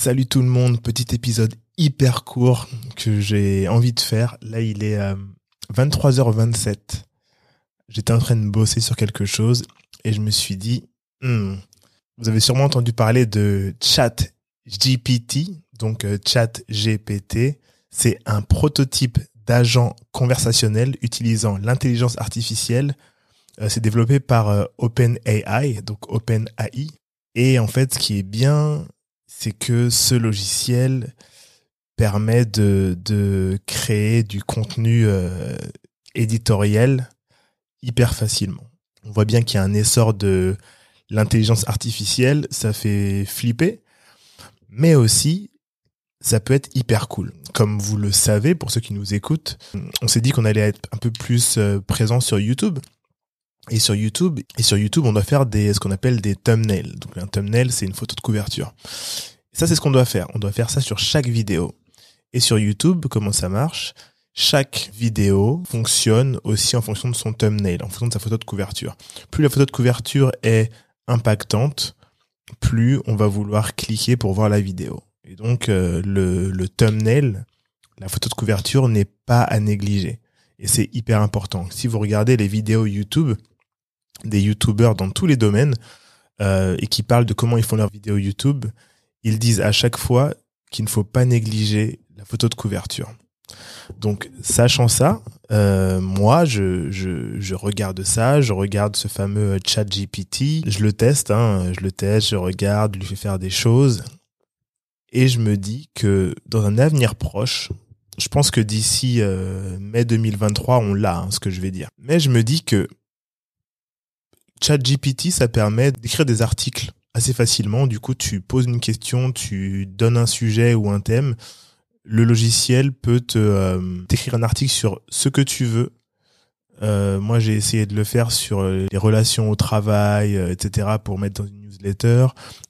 Salut tout le monde, petit épisode hyper court que j'ai envie de faire. Là, il est 23h27. J'étais en train de bosser sur quelque chose et je me suis dit, hmm, vous avez sûrement entendu parler de Chat GPT, donc euh, Chat GPT. C'est un prototype d'agent conversationnel utilisant l'intelligence artificielle. Euh, c'est développé par euh, OpenAI, donc OpenAI. Et en fait, ce qui est bien, c'est que ce logiciel permet de, de créer du contenu euh, éditorial hyper facilement. On voit bien qu'il y a un essor de l'intelligence artificielle, ça fait flipper, mais aussi ça peut être hyper cool. Comme vous le savez, pour ceux qui nous écoutent, on s'est dit qu'on allait être un peu plus euh, présent sur YouTube. Et sur YouTube, et sur YouTube, on doit faire des, ce qu'on appelle des thumbnails. Donc un thumbnail, c'est une photo de couverture. ça, c'est ce qu'on doit faire. On doit faire ça sur chaque vidéo. Et sur YouTube, comment ça marche? Chaque vidéo fonctionne aussi en fonction de son thumbnail, en fonction de sa photo de couverture. Plus la photo de couverture est impactante, plus on va vouloir cliquer pour voir la vidéo. Et donc euh, le, le thumbnail, la photo de couverture n'est pas à négliger. Et c'est hyper important. Si vous regardez les vidéos YouTube, des YouTubers dans tous les domaines, euh, et qui parlent de comment ils font leurs vidéos YouTube, ils disent à chaque fois qu'il ne faut pas négliger la photo de couverture. Donc, sachant ça, euh, moi, je, je, je, regarde ça, je regarde ce fameux chat GPT, je le teste, hein, je le teste, je regarde, je lui fais faire des choses, et je me dis que dans un avenir proche, je pense que d'ici euh, mai 2023, on l'a, hein, ce que je vais dire. Mais je me dis que ChatGPT, ça permet d'écrire des articles assez facilement. Du coup, tu poses une question, tu donnes un sujet ou un thème. Le logiciel peut te euh, t'écrire un article sur ce que tu veux. Euh, moi, j'ai essayé de le faire sur les relations au travail, etc., pour mettre dans une newsletter.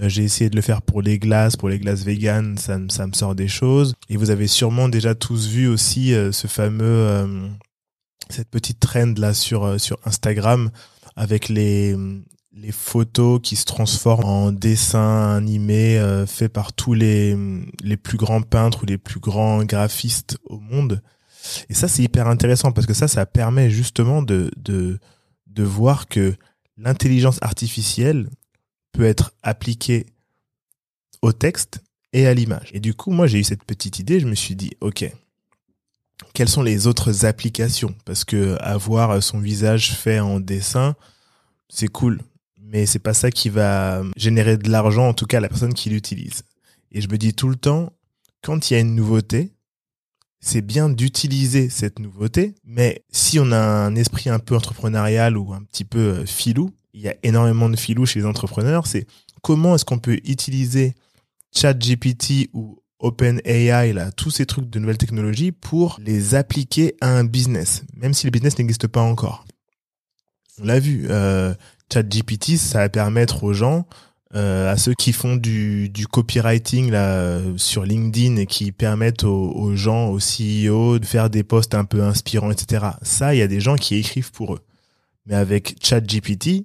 Euh, j'ai essayé de le faire pour les glaces, pour les glaces vegan, ça, ça me sort des choses. Et vous avez sûrement déjà tous vu aussi euh, ce fameux, euh, cette petite trend là sur sur Instagram avec les les photos qui se transforment en dessins animés faits par tous les les plus grands peintres ou les plus grands graphistes au monde. Et ça c'est hyper intéressant parce que ça ça permet justement de de de voir que l'intelligence artificielle peut être appliqué au texte et à l'image. Et du coup, moi, j'ai eu cette petite idée, je me suis dit, OK, quelles sont les autres applications? Parce que avoir son visage fait en dessin, c'est cool, mais c'est pas ça qui va générer de l'argent, en tout cas, à la personne qui l'utilise. Et je me dis tout le temps, quand il y a une nouveauté, c'est bien d'utiliser cette nouveauté, mais si on a un esprit un peu entrepreneurial ou un petit peu euh, filou, il y a énormément de filous chez les entrepreneurs, c'est comment est-ce qu'on peut utiliser ChatGPT ou OpenAI, là, tous ces trucs de nouvelles technologies pour les appliquer à un business, même si le business n'existe pas encore. On l'a vu, euh, ChatGPT, ça va permettre aux gens, euh, à ceux qui font du, du copywriting là sur LinkedIn et qui permettent aux, gens, aux CEO de faire des posts un peu inspirants, etc. Ça, il y a des gens qui écrivent pour eux. Mais avec ChatGPT,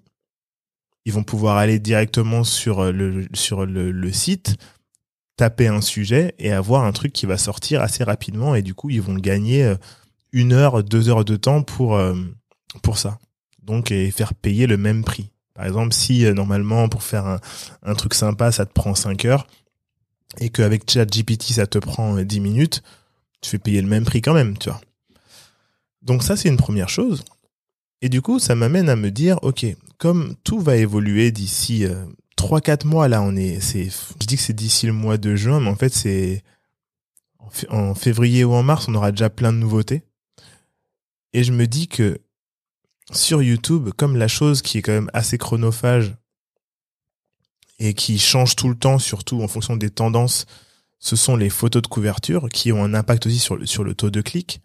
ils vont pouvoir aller directement sur euh, le, sur le, site, taper un sujet et avoir un truc qui va sortir assez rapidement et du coup ils vont gagner euh, une heure, deux heures de temps pour, euh, pour ça. Donc et faire payer le même prix. Par exemple, si normalement pour faire un, un truc sympa ça te prend cinq heures et qu'avec ChatGPT ça te prend dix minutes, tu fais payer le même prix quand même, tu vois. Donc ça c'est une première chose. Et du coup, ça m'amène à me dire, ok, comme tout va évoluer d'ici euh, 3-4 mois, là, on est, c'est, je dis que c'est d'ici le mois de juin, mais en fait, c'est en février ou en mars, on aura déjà plein de nouveautés. Et je me dis que sur YouTube, comme la chose qui est quand même assez chronophage et qui change tout le temps, surtout en fonction des tendances, ce sont les photos de couverture qui ont un impact aussi sur le, sur le taux de clic.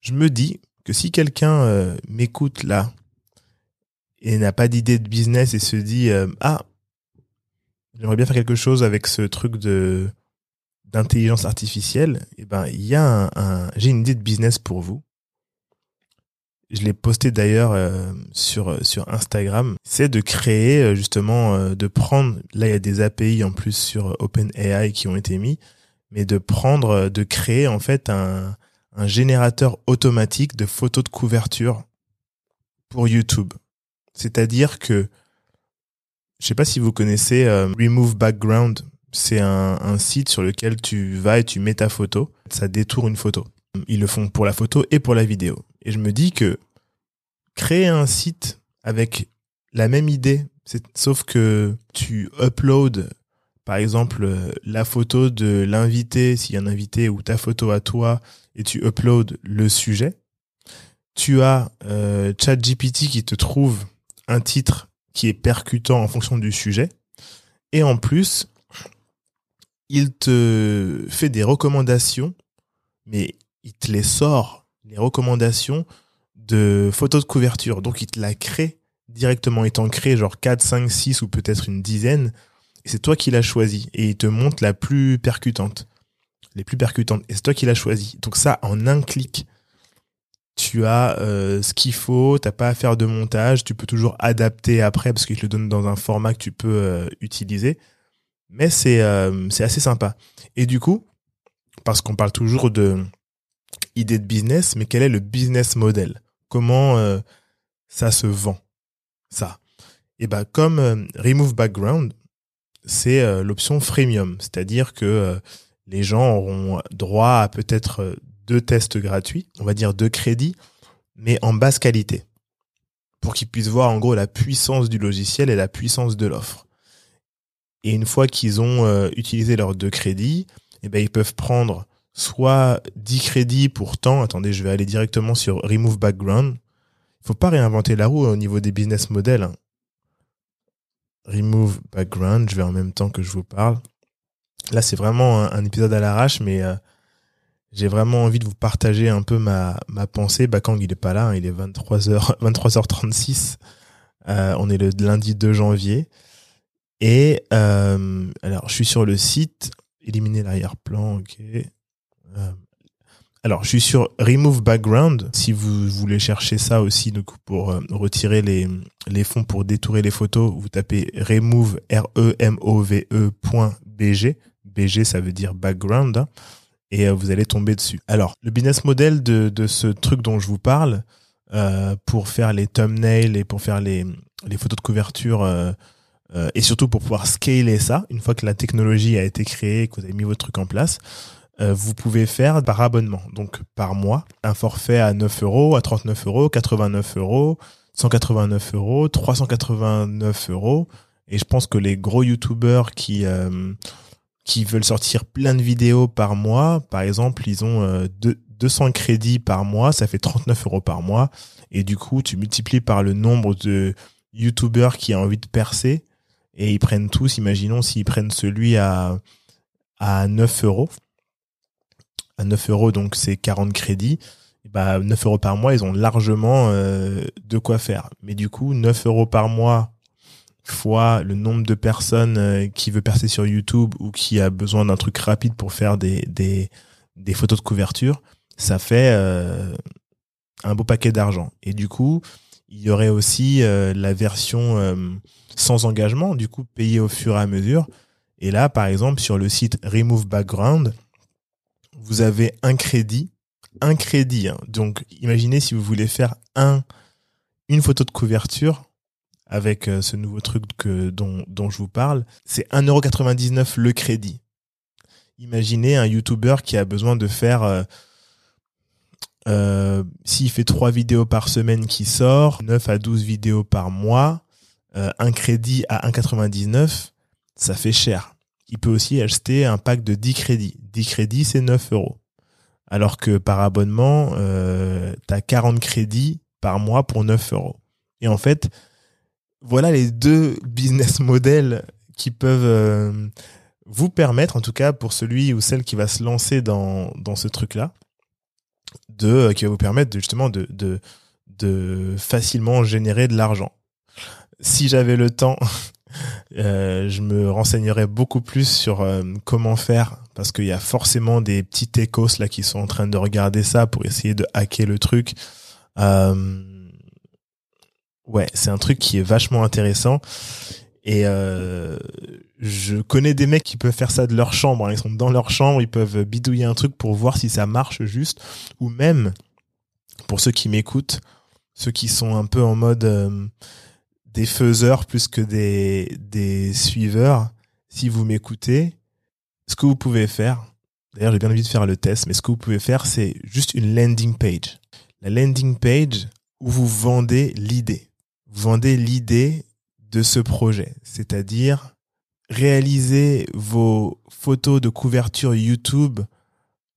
Je me dis que si quelqu'un euh, m'écoute là et n'a pas d'idée de business et se dit euh, ah j'aimerais bien faire quelque chose avec ce truc de d'intelligence artificielle, et eh ben il y a un, j'ai une idée de business pour vous. je l'ai posté d'ailleurs euh, sur sur Instagram, c'est de créer euh, justement de prendre là il y a des API en plus sur OpenAI qui ont été mis, mais de prendre de créer en fait un un générateur automatique de photos de couverture pour YouTube. C'est-à-dire que je sais pas si vous connaissez Remove Background, c'est un, un site sur lequel tu vas et tu mets ta photo, ça détourne une photo. Ils le font pour la photo et pour la vidéo. Et je me dis que créer un site avec la même idée, sauf que tu uploads, par exemple, la photo de l'invité, s'il y a un invité, ou ta photo à toi, et tu uploads le sujet. Tu as euh, ChatGPT qui te trouve un titre qui est percutant en fonction du sujet. Et en plus, il te fait des recommandations, mais il te les sort, les recommandations de photos de couverture. Donc, il te la crée directement. Il t'en crée genre 4, 5, 6 ou peut-être une dizaine. Et c'est toi qui l'as choisi. Et il te montre la plus percutante. Les plus percutantes. Et c'est toi qui l'as choisi. Donc ça, en un clic, tu as euh, ce qu'il faut. T'as pas à faire de montage. Tu peux toujours adapter après parce qu'il te le donne dans un format que tu peux euh, utiliser. Mais c'est euh, c'est assez sympa. Et du coup, parce qu'on parle toujours de idée de business, mais quel est le business model? Comment ça se vend? Ça. Et ben comme Remove Background, c'est l'option freemium, c'est-à-dire que les gens auront droit à peut-être deux tests gratuits, on va dire deux crédits, mais en basse qualité, pour qu'ils puissent voir en gros la puissance du logiciel et la puissance de l'offre. Et une fois qu'ils ont utilisé leurs deux crédits, et ben ils peuvent prendre soit 10 crédits pour temps. Attendez, je vais aller directement sur Remove Background. Il faut pas réinventer la roue au niveau des business models. Hein. Remove Background, je vais en même temps que je vous parle. Là, c'est vraiment un, épisode à l'arrache, mais euh, j'ai vraiment envie de vous partager un peu ma, ma pensée. Bakang, il est pas là, hein, il est 23h, 23h36. Euh, on est le lundi 2 janvier. Et euh, alors, je suis sur le site. Éliminer l'arrière-plan, ok. Euh, alors, je suis sur Remove Background. Si vous voulez chercher ça aussi, donc pour euh, retirer les, les fonds pour détourer les photos, vous tapez remove r e m o v e .bg. BG, ça veut dire background, hein, et euh, vous allez tomber dessus. Alors, le business model de, ce truc dont je vous parle, euh, pour faire les thumbnails et pour faire les, photos de couverture, euh, et surtout pour pouvoir scaler ça, une fois que la technologie a été créée, que vous avez mis votre truc en place, vous pouvez faire par abonnement, donc par mois, un forfait à 9 euros, à 39 euros, 89 euros, 189 euros, 389 euros. Et je pense que les gros youtubeurs qui qui veulent sortir plein de vidéos par mois, par exemple, ils ont euh, 200 crédits par mois, ça fait 39 euros par mois. Et du coup, tu multiplies par le nombre de youtubeurs qui ont envie de percer et ils prennent tous, imaginons s'ils prennent celui à à 9 euros, à 9 euros, donc c'est 40 crédits, bah 9 euros par mois, ils ont largement euh, de quoi faire. Mais du coup, 9 euros par mois fois le nombre de personnes euh, qui veut percer sur YouTube ou qui a besoin d'un truc rapide pour faire des, des, photos de couverture, ça fait euh, un beau paquet d'argent. Et du coup, il y aurait aussi la version sans engagement, du coup payée au fur et à mesure. Et là, par exemple, sur le site Remove Background, vous avez un crédit, un crédit. Hein. Donc, imaginez si vous voulez faire un, une photo de couverture avec euh, ce nouveau truc que, dont, dont je vous parle, c'est 1,99€ le crédit. Imaginez un YouTuber qui a besoin de faire, euh, euh, s'il fait trois vidéos par semaine qui sort, 9 à 12 vidéos par mois, un crédit à 1,99, ça fait cher il peut aussi acheter un pack de 10 crédits. 10 crédits, c'est 9 euros. Alors que par abonnement, euh, tu as 40 crédits par mois pour 9 euros. Et en fait, voilà les deux business models qui peuvent euh, vous permettre, en tout cas pour celui ou celle qui va se lancer dans, dans ce truc-là, de euh, qui va vous permettre justement de, de, de facilement générer de l'argent. Si j'avais le temps Euh, je me renseignerai beaucoup plus sur comment faire parce qu'il y a forcément des petits écos là qui sont en train de regarder ça pour essayer de hacker le truc. Ouais, c'est un truc qui est vachement intéressant. Et euh, je connais des mecs qui peuvent faire ça de leur chambre. Hein. Ils sont dans leur chambre, ils peuvent bidouiller un truc pour voir si ça marche juste. Ou même, pour ceux qui m'écoutent, ceux qui sont un peu en mode euh, des faiseurs plus que des, des suiveurs, si vous m'écoutez, ce que vous pouvez faire, d'ailleurs j'ai bien envie de faire le test, mais ce que vous pouvez faire, c'est juste une landing page. La landing page où vous vendez l'idée. Vendez l'idée de ce projet, c'est-à-dire réaliser vos photos de couverture YouTube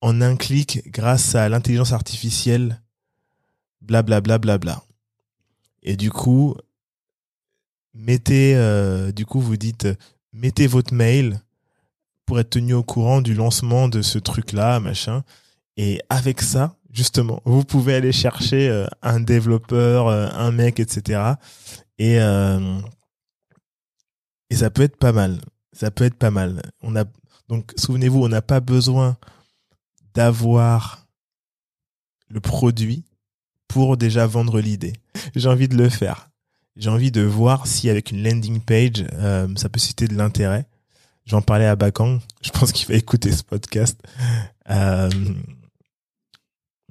en un clic grâce à l'intelligence artificielle, blablabla. Bla, bla, bla, Et du coup, mettez, euh, du coup, vous dites, mettez votre mail pour être tenu au courant du lancement de ce truc-là, machin. Et avec ça, justement, vous pouvez aller chercher euh, un développeur, euh, un mec, etc. Et et ça peut être pas mal. Ça peut être pas mal. On a donc souvenez-vous, on n'a pas besoin d'avoir le produit pour déjà vendre l'idée. J'ai envie de le faire. J'ai envie de voir si avec une landing page, euh, ça peut susciter de l'intérêt. J'en parlais à Bakang. Je pense qu'il va écouter ce podcast. Euh,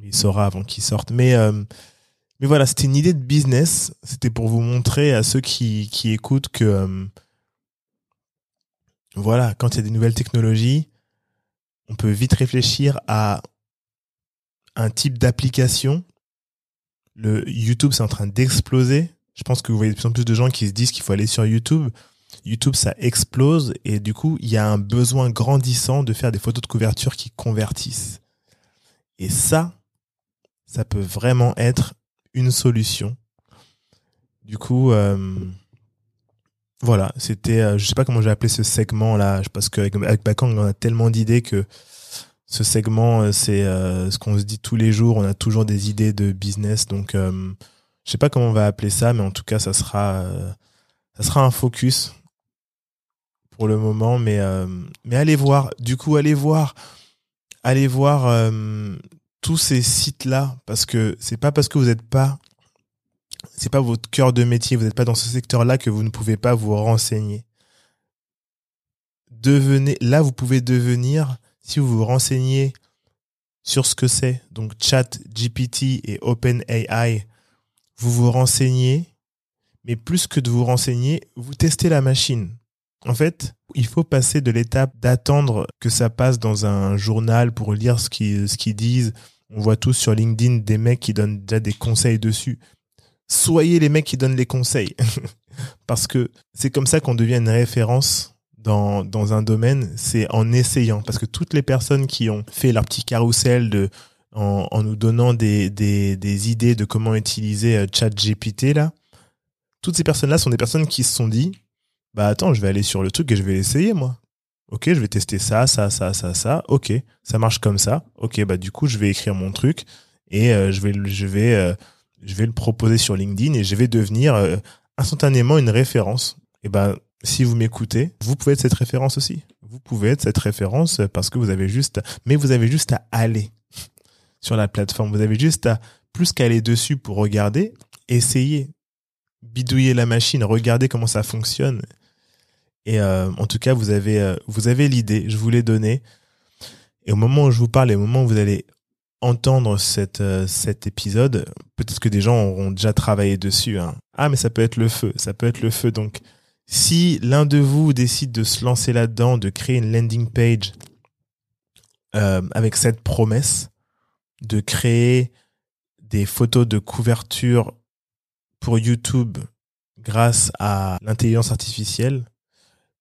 il saura avant qu'il sorte. Mais euh, mais voilà, c'était une idée de business. C'était pour vous montrer à ceux qui qui écoutent que euh, voilà, quand il y a des nouvelles technologies, on peut vite réfléchir à un type d'application. Le YouTube, c'est en train d'exploser. Je pense que vous voyez de plus en plus de gens qui se disent qu'il faut aller sur YouTube. YouTube, ça explose et du coup, il y a un besoin grandissant de faire des photos de couverture qui convertissent. Et ça, ça peut vraiment être une solution. Du coup, euh, voilà, c'était, euh, je sais pas comment j'ai appelé ce segment là, parce qu'avec avec Bakang, on a tellement d'idées que ce segment, euh, c'est euh, ce qu'on se dit tous les jours. On a toujours des idées de business, donc je sais pas comment on va appeler ça, mais en tout cas, ça sera, ça sera un focus pour le moment. Mais mais allez voir, du coup, allez voir, allez voir tous ces sites là, parce que c'est pas parce que vous n'êtes pas c'est pas votre cœur de métier, vous n'êtes pas dans ce secteur-là que vous ne pouvez pas vous renseigner. Devenez, là, vous pouvez devenir, si vous vous renseignez sur ce que c'est, donc Chat, GPT et OpenAI, vous vous renseignez, mais plus que de vous renseigner, vous testez la machine. En fait, il faut passer de l'étape d'attendre que ça passe dans un journal pour lire ce qu'ils ce disent. On voit tous sur LinkedIn des mecs qui donnent déjà des conseils dessus soyez les mecs qui donnent les conseils. Parce que c'est comme ça qu'on devient une référence dans, un domaine, c'est en essayant. Parce que toutes les personnes qui ont fait leur petit carrousel de, en, nous donnant des, idées de comment utiliser euh, ChatGPT, là, toutes ces personnes-là sont des personnes qui se sont dit, bah attends, je vais aller sur le truc et je vais l'essayer, moi. Ok, je vais tester ça, ça, ça, ça, ça. Ok, ça marche comme ça. Ok, bah du coup, je vais écrire mon truc et euh, je vais, je vais euh, je vais le proposer sur LinkedIn et je vais devenir euh, instantanément une référence. Et ben, si vous m'écoutez, vous pouvez être cette référence aussi. Vous pouvez être cette référence parce que vous avez juste, mais vous avez juste à aller sur la plateforme. Vous avez juste à plus qu'aller dessus pour regarder, essayer, bidouiller la machine, regarder comment ça fonctionne. Et euh, en tout cas, vous avez, euh, vous avez l'idée. Je vous l'ai donnée. Et au moment où je vous parle, et au moment où vous allez entendre cette, euh, cet épisode, peut-être que des gens auront déjà travaillé dessus. Hein. Ah, mais ça peut être le feu, ça peut être le feu. Donc, si l'un de vous décide de se lancer là-dedans, de créer une landing page euh, avec cette promesse de créer des photos de couverture pour YouTube grâce à l'intelligence artificielle,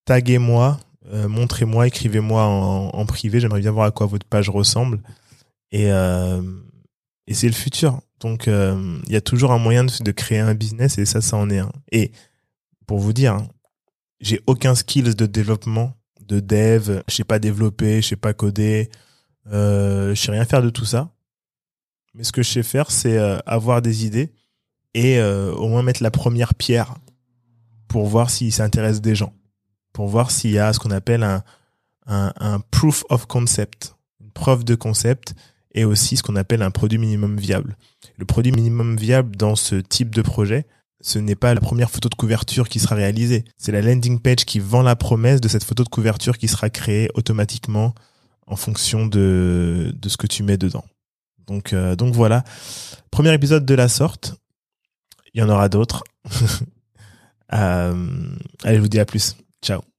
taguez-moi, euh, montrez-moi, écrivez-moi en, privé. J'aimerais bien voir à quoi votre page ressemble. Et, euh, c'est le futur. Donc, euh, il y a toujours un moyen de, créer un business et ça, ça en est un. Et pour vous dire, hein, j'ai aucun skills de développement, de dev. Je sais pas développer, je sais pas coder. Je sais rien faire de tout ça. Mais ce que je sais faire, c'est avoir des idées et au moins mettre la première pierre pour voir si ça intéresse des gens. Pour voir s'il y a ce qu'on appelle un, un, un proof of concept, une preuve de concept et aussi ce qu'on appelle un produit minimum viable. Le produit minimum viable dans ce type de projet, ce n'est pas la première photo de couverture qui sera réalisée. C'est la landing page qui vend la promesse de cette photo de couverture qui sera créée automatiquement en fonction de, de ce que tu mets dedans. Donc, euh, donc voilà. Premier épisode de la sorte. Il y en aura d'autres. euh, allez, je vous dis à plus. Ciao.